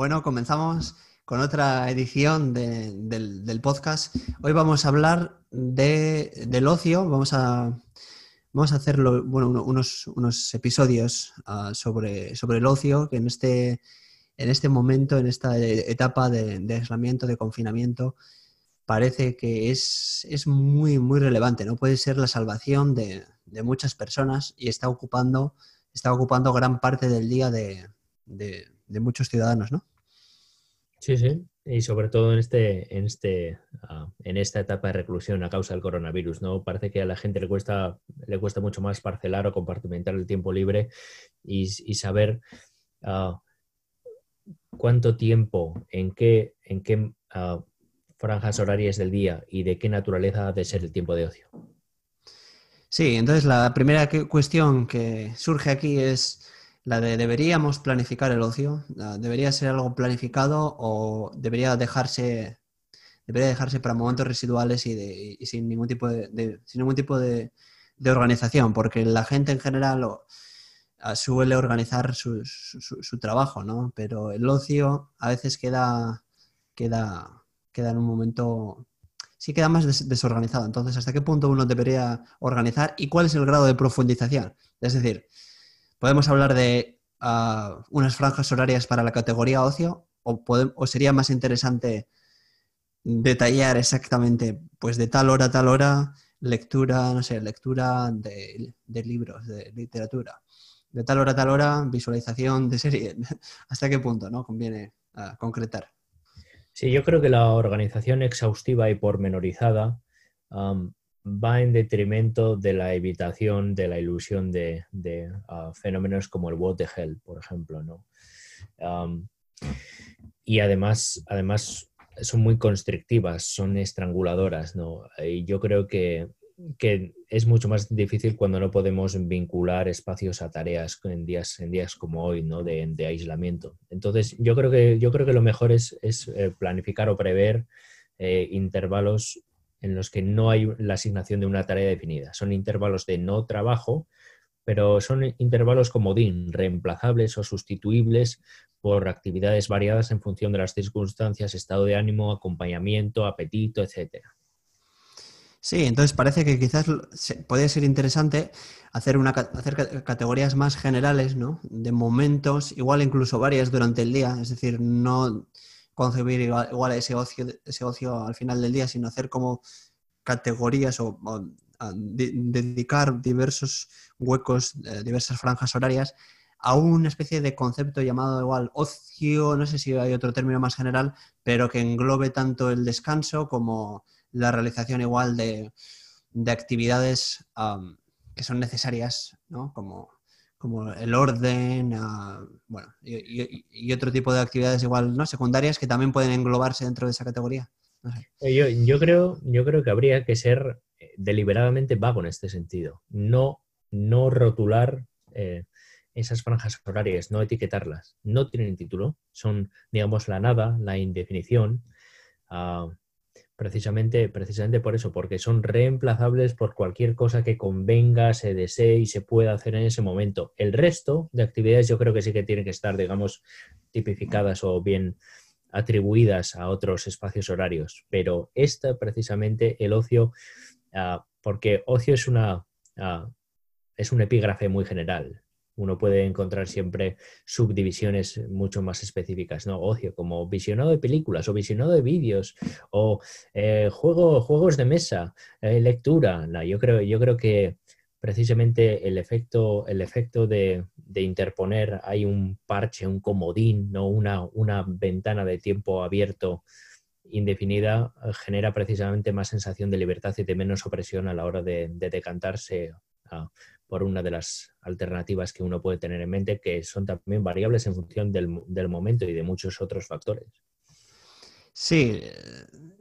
Bueno, comenzamos con otra edición del, podcast. Hoy vamos a hablar del ocio, vamos a, vamos a hacer bueno, unos, unos, episodios ah, sobre, sobre el ocio, que en este, en este momento, en esta etapa de, aislamiento, de confinamiento, parece que es, es, muy, muy relevante, ¿no? Puede ser la salvación de, de muchas personas y está ocupando, está ocupando gran parte del día de, de muchos ciudadanos, ¿no? Sí, sí, y sobre todo en este, en este, ah, en esta etapa de reclusión a causa del coronavirus, ¿no? Parece que a la gente le cuesta, le cuesta mucho más parcelar o compartimentar el tiempo libre y, saber ah, cuánto tiempo, en qué, en qué ah, franjas horarias del día y de qué naturaleza ha de ser el tiempo de ocio. Sí, entonces la primera cuestión que surge aquí es la de deberíamos planificar el ocio, debería ser algo planificado o debería dejarse, debería dejarse para momentos residuales y, sin ningún tipo de, sin ningún tipo de, organización, porque la gente en general suele organizar su, trabajo, ¿no? Pero el ocio a veces queda, queda, queda en un momento sí queda más desorganizado. Entonces, ¿hasta qué punto uno debería organizar y cuál es el grado de profundización? Es decir, ¿Podemos hablar de ah, unas franjas horarias para la categoría ocio? ¿O, sería más interesante detallar exactamente, pues de tal hora a tal hora, lectura, no sé, lectura de, libros, de literatura? De tal hora a tal hora, visualización de serie. ¿Hasta qué punto no conviene ah, concretar? Sí, yo creo que la organización exhaustiva y pormenorizada va en detrimento de la evitación de la ilusión de, ah, fenómenos como el what the hell, por ejemplo, ¿no? y además, además son muy constrictivas, son estranguladoras, ¿no? Y yo creo que, es mucho más difícil cuando no podemos vincular espacios a tareas en días, en días como hoy, ¿no? De, aislamiento. Entonces, yo creo que, yo creo que lo mejor es, eh, planificar o prever eh, intervalos en los que no hay la asignación de una tarea definida. Son intervalos de no trabajo, pero son intervalos comodín, reemplazables o sustituibles por actividades variadas en función de las circunstancias, estado de ánimo, acompañamiento, apetito, etc. Sí, entonces parece que quizás puede ser interesante hacer, una, hacer categorías más generales, ¿no? De momentos, igual incluso varias durante el día, es decir, no concebir igual, ese, ocio, ese ocio al final del día, sino hacer como categorías o, dedicar diversos huecos, eh, diversas franjas horarias a una especie de concepto llamado igual ocio, no sé si hay otro término más general, pero que englobe tanto el descanso como la realización igual de, actividades que son necesarias, ¿no? Como como el orden, ah, bueno, y, otro tipo de actividades igual, ¿no? Secundarias que también pueden englobarse dentro de esa categoría. Eh, yo, creo, yo creo que habría que ser eh, deliberadamente vago en este sentido. No, no rotular eh, esas franjas horarias, no etiquetarlas. No tienen título, son, digamos, la nada, la indefinición. Ah, Precisamente, precisamente por eso, porque son reemplazables por cualquier cosa que convenga, se desee y se pueda hacer en ese momento. El resto de actividades yo creo que sí que tienen que estar, digamos, tipificadas o bien atribuidas a otros espacios horarios. Pero esta, precisamente, el ocio, ah, porque ocio es una, ah, es un epígrafe muy general uno puede encontrar siempre subdivisiones mucho más específicas, ¿no? Ocio, como visionado de películas o visionado de vídeos o eh, juego, juegos de mesa, eh, lectura. yo, creo, yo creo que precisamente el efecto, el efecto de, interponer hay un parche, un comodín, ¿no? una, una ventana de tiempo abierto indefinida genera precisamente más sensación de libertad y de menos opresión a la hora de, decantarse por una de las alternativas que uno puede tener en mente, que son también variables en función del, momento y de muchos otros factores. Sí,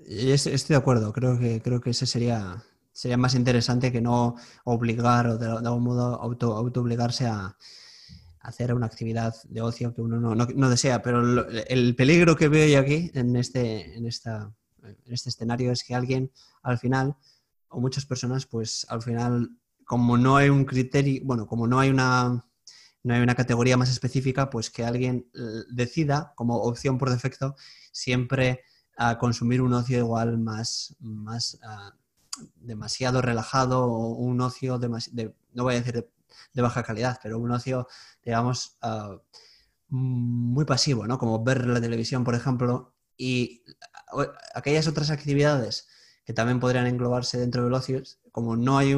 estoy de acuerdo. Creo que, creo que ese sería, sería más interesante que no obligar o de, algún modo auto, auto obligarse a, hacer una actividad de ocio que uno no, desea. Pero el peligro que veo yo aquí en este, en, esta, en este escenario es que alguien al final, o muchas personas, pues al final como no hay un criterio, bueno, como no hay una, no hay una categoría más específica, pues que alguien eh, decida como opción por defecto siempre a consumir un ocio igual más, más ah, demasiado relajado o un ocio de, no voy a decir de, baja calidad, pero un ocio, digamos, ah, muy pasivo, ¿no? Como ver la televisión, por ejemplo, y aquellas otras actividades que también podrían englobarse dentro del ocio, como no hay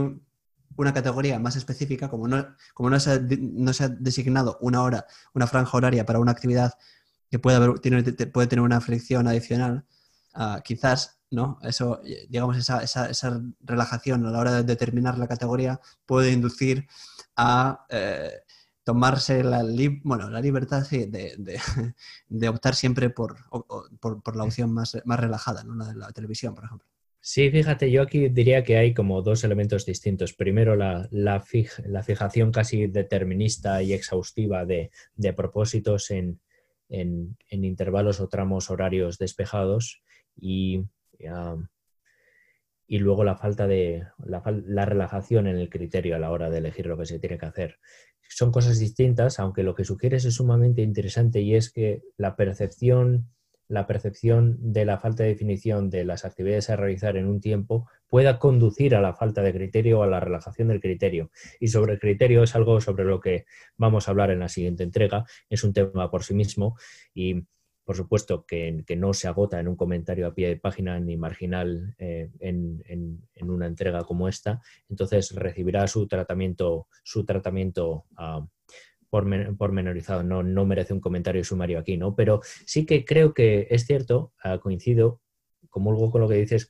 una categoría más específica, como no, como no, se ha, no se ha designado una hora, una franja horaria para una actividad que puede, haber, puede tener una fricción adicional, ah, quizás ¿no? Eso, digamos, esa, esa, esa, relajación a la hora de determinar la categoría puede inducir a eh, tomarse la, bueno, la libertad de, optar siempre por, por, la opción más, más relajada, ¿no? la de la televisión, por ejemplo. Sí, fíjate, yo aquí diría que hay como dos elementos distintos. Primero, la, la, fijación casi determinista y exhaustiva de, de propósitos en, en, intervalos o tramos horarios despejados y, y luego la falta de la, relajación en el criterio a la hora de elegir lo que se tiene que hacer. Son cosas distintas, aunque lo que sugieres es sumamente interesante y es que la percepción la percepción de la falta de definición de las actividades a realizar en un tiempo pueda conducir a la falta de criterio o a la relajación del criterio. Y sobre el criterio es algo sobre lo que vamos a hablar en la siguiente entrega. Es un tema por sí mismo y por supuesto que, no se agota en un comentario a pie de página ni marginal eh, en, una entrega como esta. Entonces recibirá su tratamiento, su tratamiento ah, pormenorizado, no, no merece un comentario sumario aquí, ¿no? Pero sí que creo que es cierto, ah, coincido, comulgo con lo que dices,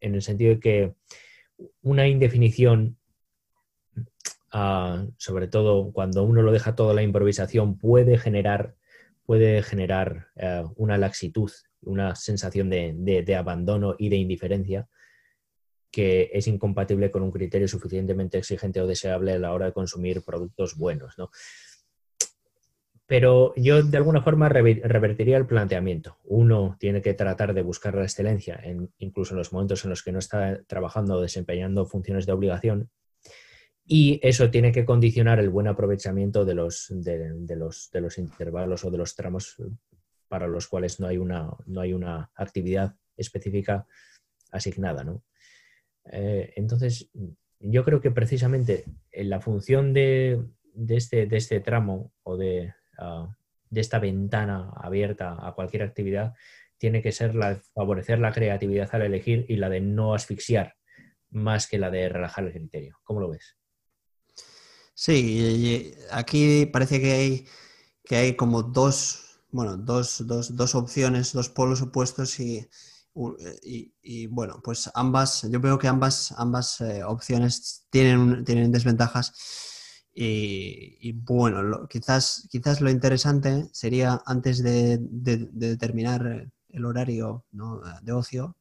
en el sentido de que una indefinición, ah, sobre todo cuando uno lo deja todo la improvisación, puede generar, puede generar ah, una laxitud, una sensación de abandono y de indiferencia que es incompatible con un criterio suficientemente exigente o deseable a la hora de consumir productos buenos. ¿no? Pero yo de alguna forma revertiría el planteamiento. Uno tiene que tratar de buscar la excelencia, incluso en los momentos en los que no está trabajando o desempeñando funciones de obligación, y eso tiene que condicionar el buen aprovechamiento de los, de, los, de los intervalos o de los tramos para los cuales no hay una, no hay una actividad específica asignada. ¿no? Eh, entonces, yo creo que precisamente en la función de, este, de este, tramo o de, ah, de, esta ventana abierta a cualquier actividad tiene que ser la de favorecer la creatividad al elegir y la de no asfixiar más que la de relajar el criterio. ¿Cómo lo ves? Sí, aquí parece que hay, que hay como dos, bueno, dos opciones, dos polos opuestos y eh, y, bueno, pues ambas, yo veo que ambas, ambas eh, opciones tienen, tienen desventajas. Y, bueno, quizás, quizás lo interesante sería antes de, determinar el horario de ocio,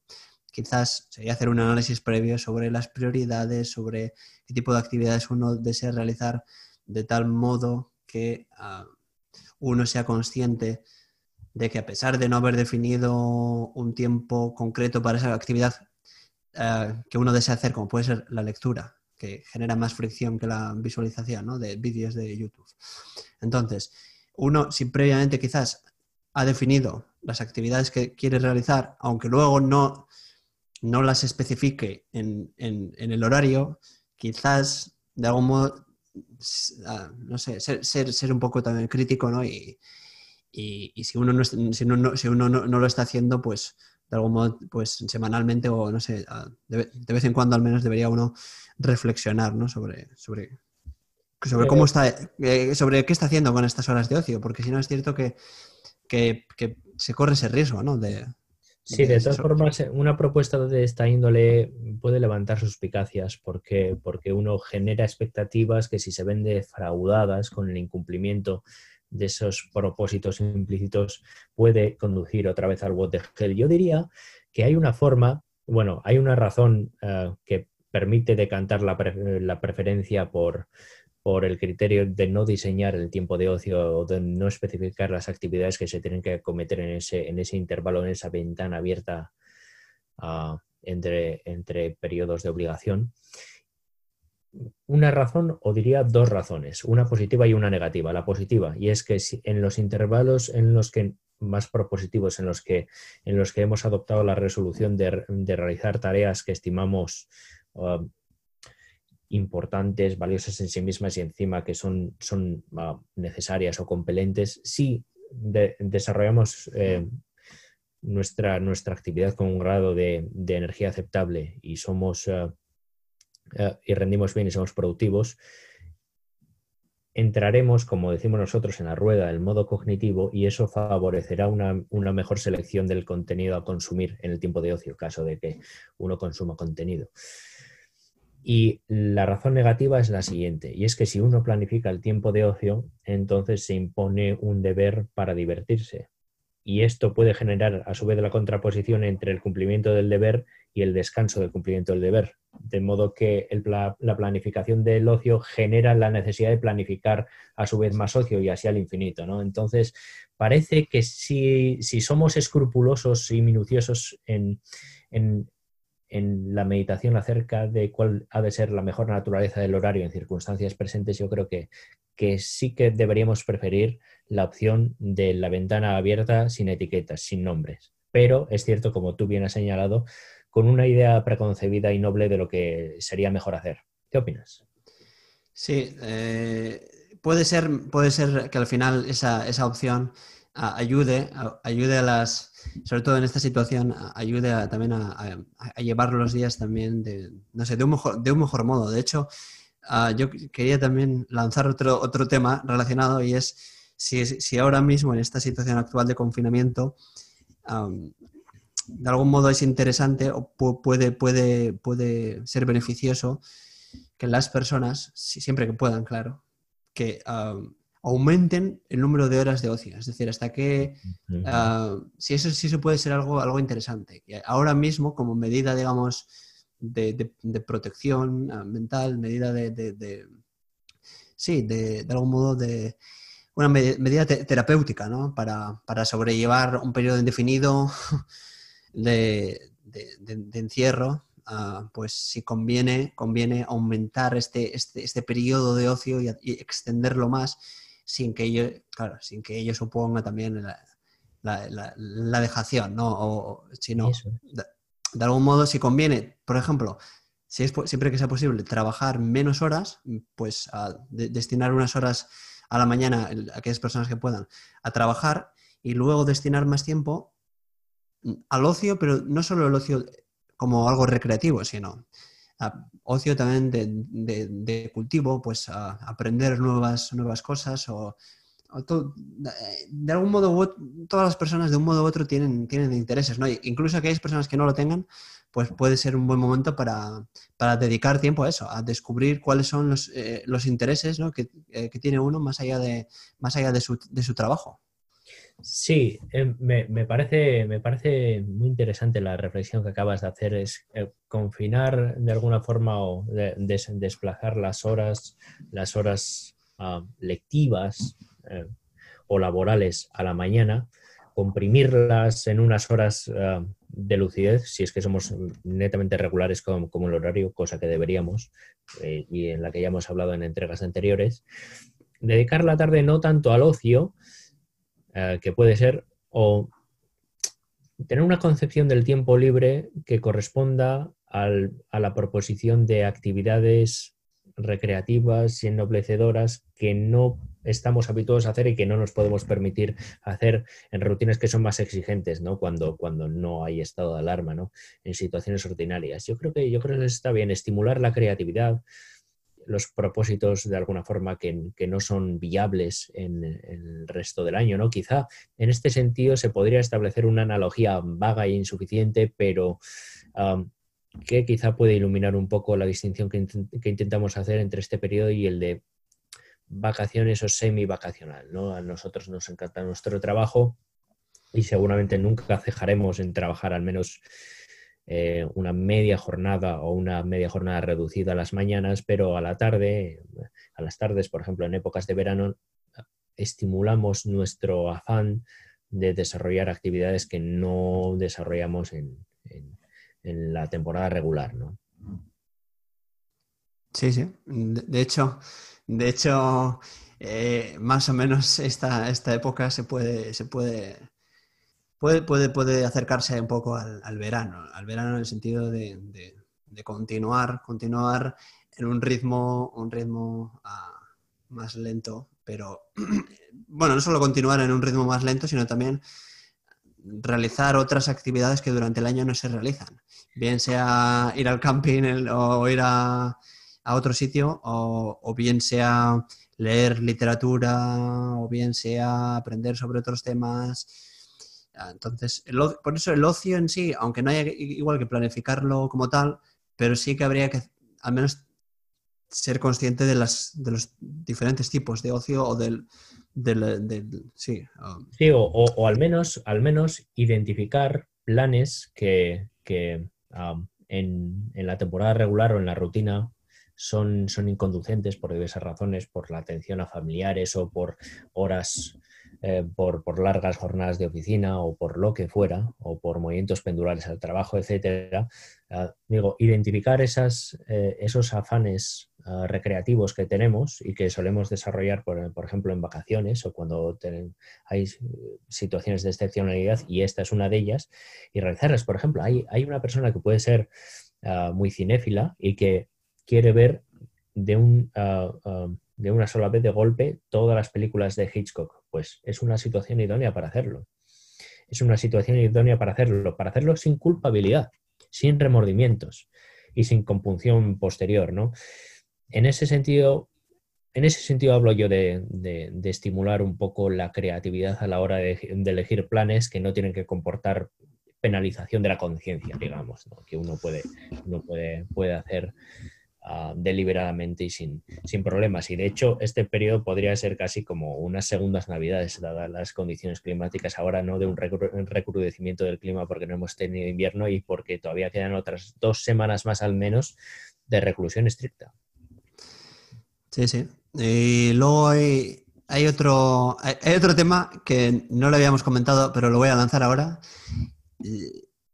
quizás sería hacer un análisis previo sobre las prioridades, sobre qué tipo de actividades uno desea realizar de tal modo que ah, uno sea consciente de que a pesar de no haber definido un tiempo concreto para esa actividad eh, que uno desea hacer, como puede ser la lectura, que genera más fricción que la visualización de vídeos de YouTube. Entonces, uno, si previamente quizás ha definido las actividades que quiere realizar, aunque luego no, no las especifique en, el horario, quizás de algún modo, ah, no sé, ser, ser, un poco también crítico ¿no? y, y, si uno, no, si no, si uno no, lo está haciendo, pues de algún modo, pues semanalmente o no sé, de, vez en cuando al menos debería uno reflexionar ¿no? sobre, sobre, sobre cómo está, eh, sobre qué está haciendo con estas horas de ocio, porque si no es cierto que, que, se corre ese riesgo, ¿no? De, sí, de, todas formas, una propuesta de esta índole puede levantar suspicacias porque, porque uno genera expectativas que si se ven defraudadas con el incumplimiento de esos propósitos implícitos puede conducir otra vez al watergel. Yo diría que hay una forma, bueno, hay una razón eh, que permite decantar la, preferencia por, por el criterio de no diseñar el tiempo de ocio o de no especificar las actividades que se tienen que cometer en ese, en ese intervalo, en esa ventana abierta ah, entre, entre periodos de obligación. Una razón o diría dos razones, una positiva y una negativa. La positiva, y es que si en los intervalos en los que más propositivos, en los que, en los que hemos adoptado la resolución de, realizar tareas que estimamos uh, importantes, valiosas en sí mismas y encima que son, son uh, necesarias o compelentes, si desarrollamos eh, nuestra, nuestra actividad con un grado de, energía aceptable y somos uh, eh, y rendimos bien y somos productivos, entraremos, como decimos nosotros, en la rueda del modo cognitivo y eso favorecerá una, mejor selección del contenido a consumir en el tiempo de ocio, caso de que uno consuma contenido. Y la razón negativa es la siguiente, y es que si uno planifica el tiempo de ocio, entonces se impone un deber para divertirse. Y esto puede generar a su vez la contraposición entre el cumplimiento del deber y el descanso del cumplimiento del deber. De modo que la planificación del ocio genera la necesidad de planificar a su vez más ocio y así al infinito. ¿no? Entonces, parece que si, somos escrupulosos y minuciosos en, la meditación acerca de cuál ha de ser la mejor naturaleza del horario en circunstancias presentes, yo creo que, que sí que deberíamos preferir la opción de la ventana abierta sin etiquetas, sin nombres. Pero es cierto, como tú bien has señalado, con una idea preconcebida y noble de lo que sería mejor hacer. ¿Qué opinas? Sí, eh, puede, ser, puede ser que al final esa, opción ayude, ayude a las, sobre todo en esta situación, ayude también a, llevar los días también de, no sé, de un mejor, de un mejor modo. De hecho, ah, yo quería también lanzar otro, otro tema relacionado y es si, si ahora mismo en esta situación actual de confinamiento de algún modo es interesante o puede, puede, puede ser beneficioso que las personas, siempre que puedan, claro, que aumenten el número de horas de ocio. Es decir, hasta que, ah, si eso sí se puede ser algo, algo interesante. Ahora mismo, como medida, digamos, de, protección ah, mental, medida de, sí, de, algún modo de una medida terapéutica, ¿no? Para, para sobrellevar un periodo indefinido de, encierro, ah, pues si conviene, conviene aumentar este, este, este periodo de ocio y, extenderlo más sin que ello, claro, sin que ello suponga también la, dejación, ¿no? O, si no, de, algún modo, si conviene, por ejemplo, si es, siempre que sea posible, trabajar menos horas, pues a destinar unas horas a la mañana, a aquellas personas que puedan, a trabajar y luego destinar más tiempo al ocio, pero no solo el ocio como algo recreativo, sino ocio también de, cultivo, pues aprender nuevas, nuevas cosas o, de algún modo todas las personas de un modo u otro tienen, tienen intereses, ¿no? Incluso aquellas personas que no lo tengan, pues puede ser un buen momento para, dedicar tiempo a eso, a descubrir cuáles son los, eh, intereses eh, que, tiene uno más allá de, más allá de su, de su trabajo. Sí, eh, me, parece, me parece muy interesante la reflexión que acabas de hacer, es eh, confinar de alguna forma o desplazar las horas, las horas ah, lectivas eh, o laborales a la mañana, comprimirlas en unas horas ah, de lucidez, si es que somos netamente regulares como el horario, cosa que deberíamos, y en la que ya hemos hablado en entregas anteriores, dedicar la tarde no tanto al ocio, eh, que puede ser o tener una concepción del tiempo libre que corresponda a la proposición de actividades recreativas y ennoblecedoras que no estamos habituados a hacer y que no nos podemos permitir hacer en rutinas que son más exigentes, ¿no? Cuando, cuando no hay estado de alarma, ¿no? En situaciones ordinarias. Yo creo que, yo creo que está bien estimular la creatividad, los propósitos de alguna forma que, no son viables en, el resto del año, ¿no? Quizá en este sentido se podría establecer una analogía vaga e insuficiente, pero que quizá puede iluminar un poco la distinción que, intentamos hacer entre este periodo y el de vacaciones o semi-vacacional, ¿no? A nosotros nos encanta nuestro trabajo y seguramente nunca cejaremos en trabajar al menos eh, una media jornada o una media jornada reducida a las mañanas, pero a la tarde, a las tardes, por ejemplo, en épocas de verano, estimulamos nuestro afán de desarrollar actividades que no desarrollamos en, la temporada regular. Sí, sí. De, hecho, de hecho eh, más o menos esta, esta época se puede, se puede, puede, puede, acercarse un poco al, verano, al verano en el sentido de, continuar, continuar en un ritmo, un ritmo ah, más lento, pero bueno, no solo continuar en un ritmo más lento, sino también realizar otras actividades que durante el año no se realizan. Bien sea ir al camping o ir a, otro sitio, o, bien sea leer literatura, o bien sea aprender sobre otros temas. Entonces, por eso el ocio en sí, aunque no haya igual que planificarlo como tal, pero sí que habría que al menos ser consciente de, las, de los diferentes tipos de ocio o del... sí, um, sí o, al, menos, al menos identificar planes que, um, en, la temporada regular o en la rutina son, son inconducentes por diversas razones, por la atención a familiares o por horas eh, por, largas jornadas de oficina o por lo que fuera, o por movimientos pendulares al trabajo, etcétera, ah, digo, identificar eh, esos afanes ah, recreativos que tenemos y que solemos desarrollar, por, ejemplo, en vacaciones o cuando hay situaciones de excepcionalidad, y esta es una de ellas, y realizarlas. Por ejemplo, hay, una persona que puede ser ah, muy cinéfila y que quiere ver de un de una sola vez de golpe todas las películas de Hitchcock. Pues es una situación idónea para hacerlo. Es una situación idónea para hacerlo, para hacerlo sin culpabilidad, sin remordimientos y sin compunción posterior, ¿no? En ese sentido, en ese sentido hablo yo de, estimular un poco la creatividad a la hora de, elegir planes que no tienen que comportar penalización de la conciencia, digamos, que uno uno puede, puede hacer Ah, deliberadamente y sin, sin, problemas. Y de hecho, este periodo podría ser casi como unas segundas navidades, dadas las condiciones climáticas ahora, no de un recrudecimiento del clima porque no hemos tenido invierno y porque todavía quedan otras dos semanas más al menos de reclusión estricta. Sí, sí. Y luego hay, hay otro, hay otro tema que no lo habíamos comentado, pero lo voy a lanzar ahora.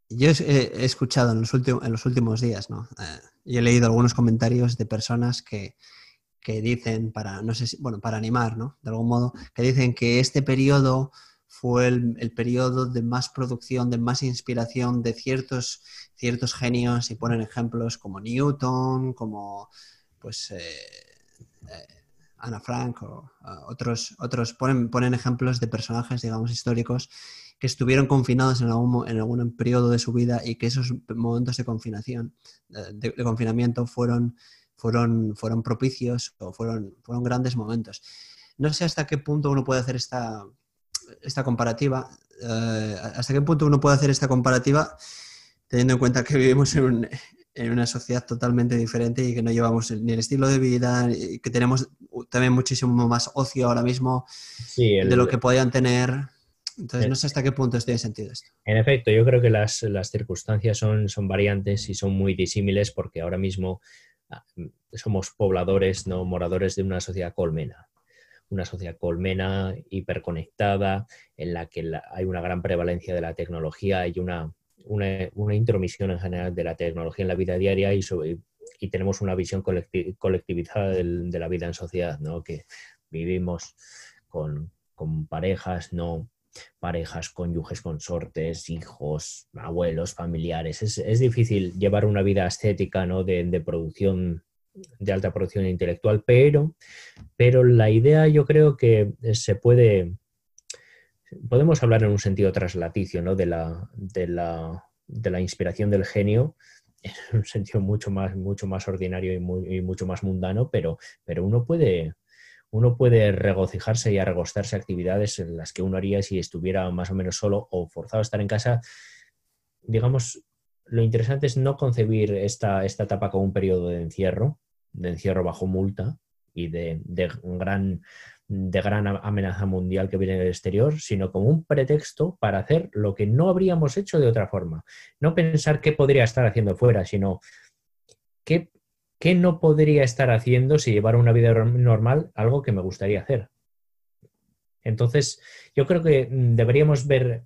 Yo he, escuchado en los, últimos, en los últimos días, ¿no? Eh, y he leído algunos comentarios de personas que, dicen, para, no sé si, bueno, para animar, ¿no? De algún modo, que dicen que este periodo fue el, periodo de más producción, de más inspiración de ciertos, ciertos genios y ponen ejemplos como Newton, como pues eh, eh, Ana Frank o otros, otros ponen, ponen ejemplos de personajes, digamos, históricos que estuvieron confinados en algún, en algún periodo de su vida y que esos momentos de confinación, de, confinamiento fueron, fueron, fueron propicios o fueron, fueron grandes momentos. No sé hasta qué punto uno puede hacer esta, esta comparativa, eh, hasta qué punto uno puede hacer esta comparativa teniendo en cuenta que vivimos en, en, una sociedad totalmente diferente y que no llevamos ni el estilo de vida y que tenemos también muchísimo más ocio ahora mismo de lo que podían tener entonces, no sé hasta qué punto tiene sentido esto. En efecto, yo creo que las, circunstancias son, son, variantes y son muy disímiles porque ahora mismo ah, somos pobladores, no moradores de una sociedad colmena. Una sociedad colmena, hiperconectada, en la que hay una gran prevalencia de la tecnología y una, una, intromisión en general de la tecnología en la vida diaria y, y tenemos una visión colectivizada de, la vida en sociedad, ¿no? que vivimos con, con parejas, no parejas, cónyuges, consortes, hijos, abuelos, familiares. Es, difícil llevar una vida estética ¿no? de, producción, de alta producción intelectual, pero, pero la idea yo creo que se puede, podemos hablar en un sentido traslaticio ¿no? de, la, de, la, de la inspiración del genio en un sentido mucho más, mucho más ordinario y, y mucho más mundano, pero, pero uno puede, uno puede regocijarse y arregostarse actividades en las que uno haría si estuviera más o menos solo o forzado a estar en casa. Digamos, lo interesante es no concebir esta, esta etapa como un periodo de encierro, de encierro bajo multa y de, gran, de gran amenaza mundial que viene del exterior, sino como un pretexto para hacer lo que no habríamos hecho de otra forma. No pensar qué podría estar haciendo fuera, sino qué ¿Qué no podría estar haciendo si llevara una vida normal algo que me gustaría hacer? Entonces, yo creo que mm, deberíamos ver,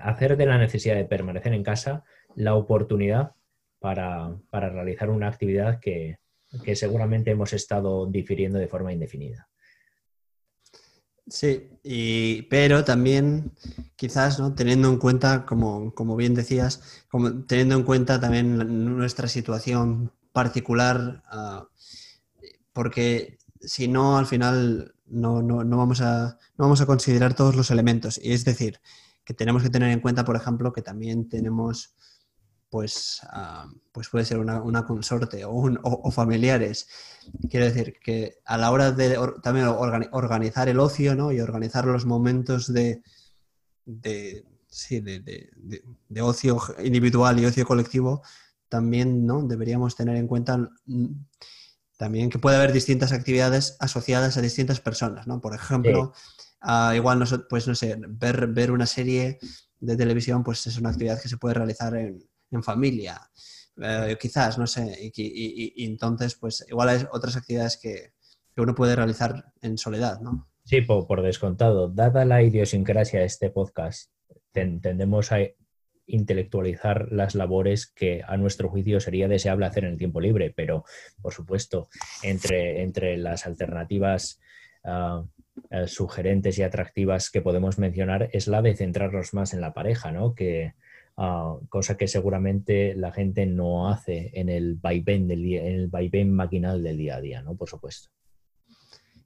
hacer de la necesidad de permanecer en casa la oportunidad para, realizar una actividad que, que seguramente hemos estado difiriendo de forma indefinida. Sí, y, pero también quizás ¿no? teniendo en cuenta, como, como bien decías, como, teniendo en cuenta también nuestra situación particular, uh, porque si no, al final no, no, no, vamos a, no vamos a considerar todos los elementos. Y es decir, que tenemos que tener en cuenta, por ejemplo, que también tenemos pues, uh, pues puede ser una, consorte o, familiares. Quiero decir que a la hora de también organizar el ocio ¿no? y organizar los momentos de, de, sí, de, de, ocio individual y ocio colectivo, también ¿no? deberíamos tener en cuenta mm, también que puede haber distintas actividades asociadas a distintas personas. ¿no? Por ejemplo, sí. uh, igual no, pues no sé, ver, ver una serie de televisión pues es una actividad que se puede realizar en, en familia, eh, quizás, no sé, y, y, y, entonces, pues igual hay otras actividades que, que, uno puede realizar en soledad, ¿no? Sí, por, por descontado. Dada la idiosincrasia de este podcast, ten, tendemos a intelectualizar las labores que a nuestro juicio sería deseable hacer en el tiempo libre, pero por supuesto, entre, entre las alternativas uh, uh, sugerentes y atractivas que podemos mencionar es la de centrarnos más en la pareja, ¿no? Que, Uh, cosa que seguramente la gente no hace en el vaivén del día, en el vaivén maquinal del día a día, ¿no? Por supuesto.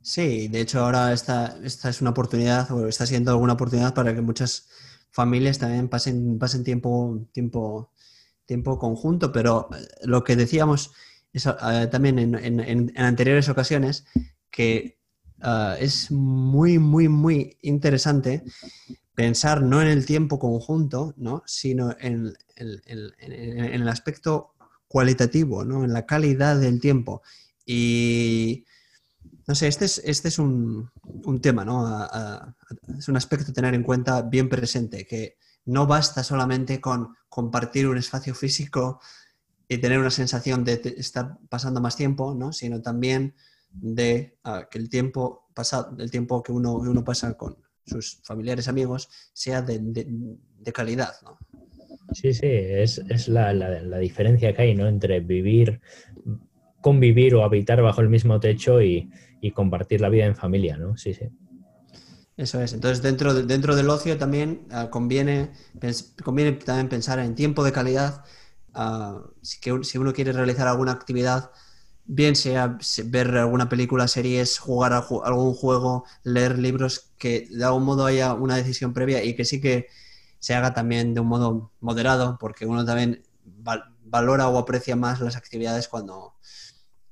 Sí, de hecho ahora esta, esta es una oportunidad, o está siendo alguna oportunidad para que muchas familias también pasen, pasen tiempo, tiempo, tiempo conjunto, pero lo que decíamos es, uh, también en, en, en, anteriores ocasiones, que uh, es muy, muy, muy interesante pensar no en el tiempo conjunto, ¿no? sino en, en, en, en, el aspecto cualitativo, ¿no? en la calidad del tiempo. Y no sé, este es, este es un, un tema, ¿no? Es un aspecto a tener en cuenta bien presente, que no basta solamente con compartir un espacio físico y tener una sensación de estar pasando más tiempo, ¿no? sino también de uh, que el tiempo, pasa, el tiempo que uno, uno pasa con, sus familiares, amigos, sea de, de, de calidad. ¿no? Sí, sí, es, es la, la, la, diferencia que hay ¿no? entre vivir, convivir o habitar bajo el mismo techo y, y, compartir la vida en familia, ¿no? Sí, sí. Eso es. Entonces, dentro, de, dentro del ocio también uh, conviene, conviene también pensar en tiempo de calidad. Uh, si, que, si uno quiere realizar alguna actividad, bien sea ver alguna película, series, jugar a algún juego, leer libros, que de algún modo haya una decisión previa y que sí que se haga también de un modo moderado, porque uno también val valora o aprecia más las actividades cuando,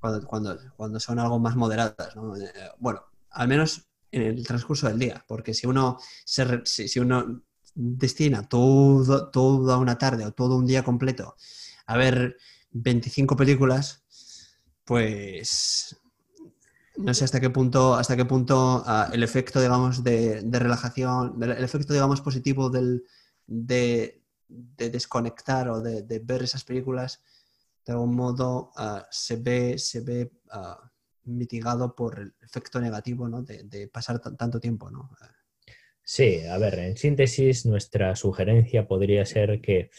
cuando, cuando, cuando son algo más moderadas. ¿no? Eh, bueno, al menos en el transcurso del día, porque si uno, se, si, si uno destina todo, toda una tarde o todo un día completo a ver 25 películas, pues no sé hasta qué punto, hasta qué punto uh, el efecto, digamos, de, de, relajación, el efecto, digamos, positivo del, de, de desconectar o de, ver esas películas, de algún modo uh, se ve, se ve uh, mitigado por el efecto negativo ¿no? de, pasar tanto tiempo, ¿no? Sí, a ver, en síntesis, nuestra sugerencia podría ser que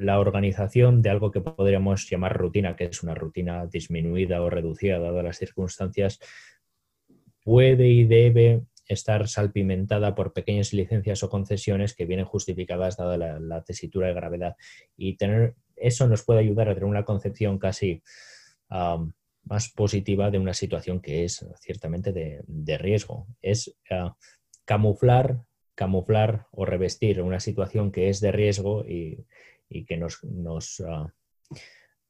la organización de algo que podríamos llamar rutina, que es una rutina disminuida o reducida dadas las circunstancias, puede y debe estar salpimentada por pequeñas licencias o concesiones que vienen justificadas dada la, la tesitura de gravedad. Y tener eso nos puede ayudar a tener una concepción casi um, más positiva de una situación que es ciertamente de, de riesgo. Es uh, camuflar, camuflar o revestir una situación que es de riesgo y y que nos, nos, uh,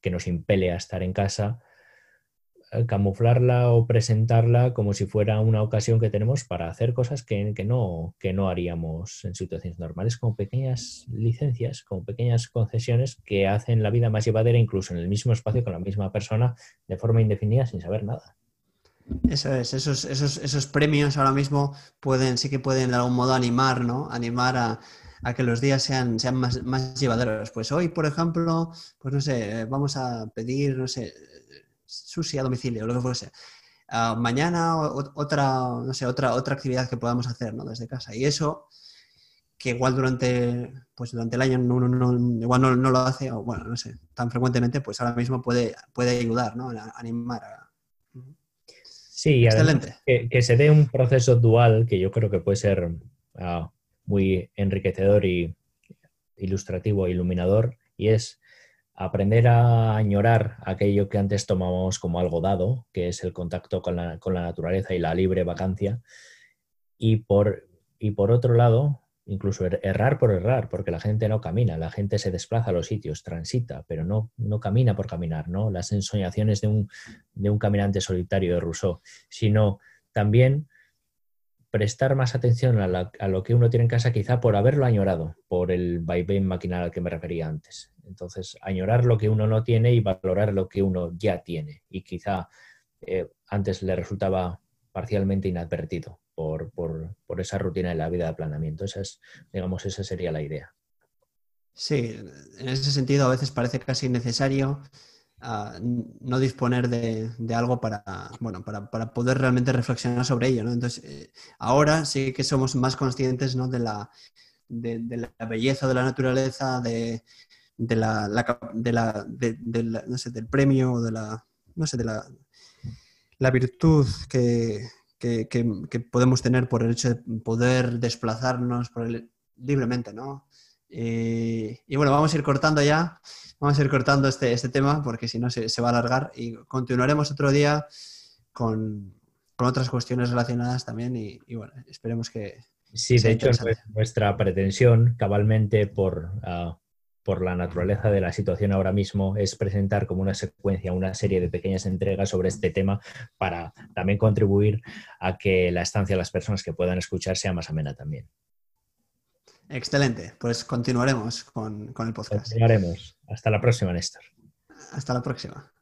que nos impele a estar en casa, camuflarla o presentarla como si fuera una ocasión que tenemos para hacer cosas que, que, no, que no haríamos en situaciones normales, como pequeñas licencias, como pequeñas concesiones que hacen la vida más llevadera incluso en el mismo espacio con la misma persona de forma indefinida sin saber nada. Eso es, esos, esos, esos premios ahora mismo pueden, sí que pueden de algún modo animar, ¿no? Animar a, a que los días sean, sean más, más llevaderos. Pues hoy, por ejemplo, pues no sé, vamos a pedir, no sé, sushi a domicilio, lo que fuese. Uh, mañana o, otra, no sé, otra, otra actividad que podamos hacer ¿no? desde casa. Y eso, que igual durante, pues durante el año no, igual no, lo hace, o bueno, no sé, tan frecuentemente, pues ahora mismo puede, puede ayudar, ¿no? A animar. Sí, Excelente. Que, se dé un proceso dual que yo creo que puede ser ah, muy enriquecedor y ilustrativo e iluminador, y es aprender a añorar aquello que antes tomábamos como algo dado, que es el contacto con la, con la naturaleza y la libre vacancia, y por, y por otro lado, incluso er, errar por errar, porque la gente no camina, la gente se desplaza a los sitios, transita, pero no, no camina por caminar, ¿no? Las ensoñaciones de un, de un caminante solitario de Rousseau, sino también prestar más atención a, lo que uno tiene en casa, quizá por haberlo añorado, por el vaivén maquinal al que me refería antes. Entonces, añorar lo que uno no tiene y valorar lo que uno ya tiene. Y quizá eh, antes le resultaba parcialmente inadvertido por, esa rutina de la vida de aplanamiento. Esa es, digamos, esa sería la idea. Sí, en ese sentido a veces parece casi necesario ah, no disponer de, algo para, bueno, para, poder realmente reflexionar sobre ello. Entonces, eh, ahora sí que somos más conscientes de, la, de, la belleza de la naturaleza, de, la, no sé, del premio, de la, no sé, de la, la virtud que, que, podemos tener por el hecho de poder desplazarnos libremente, ¿no? Y bueno, vamos a ir cortando ya, vamos a ir cortando este, este tema porque si no se, va a alargar y continuaremos otro día con, otras cuestiones relacionadas también y, bueno, esperemos que... Sí, de hecho, nuestra pretensión, cabalmente por, ah, por la naturaleza de la situación ahora mismo, es presentar como una secuencia, una serie de pequeñas entregas sobre este tema para también contribuir a que la estancia de las personas que puedan escuchar sea más amena también. Excelente, pues continuaremos con, con el podcast. Continuaremos. Hasta la próxima, Néstor. Hasta la próxima.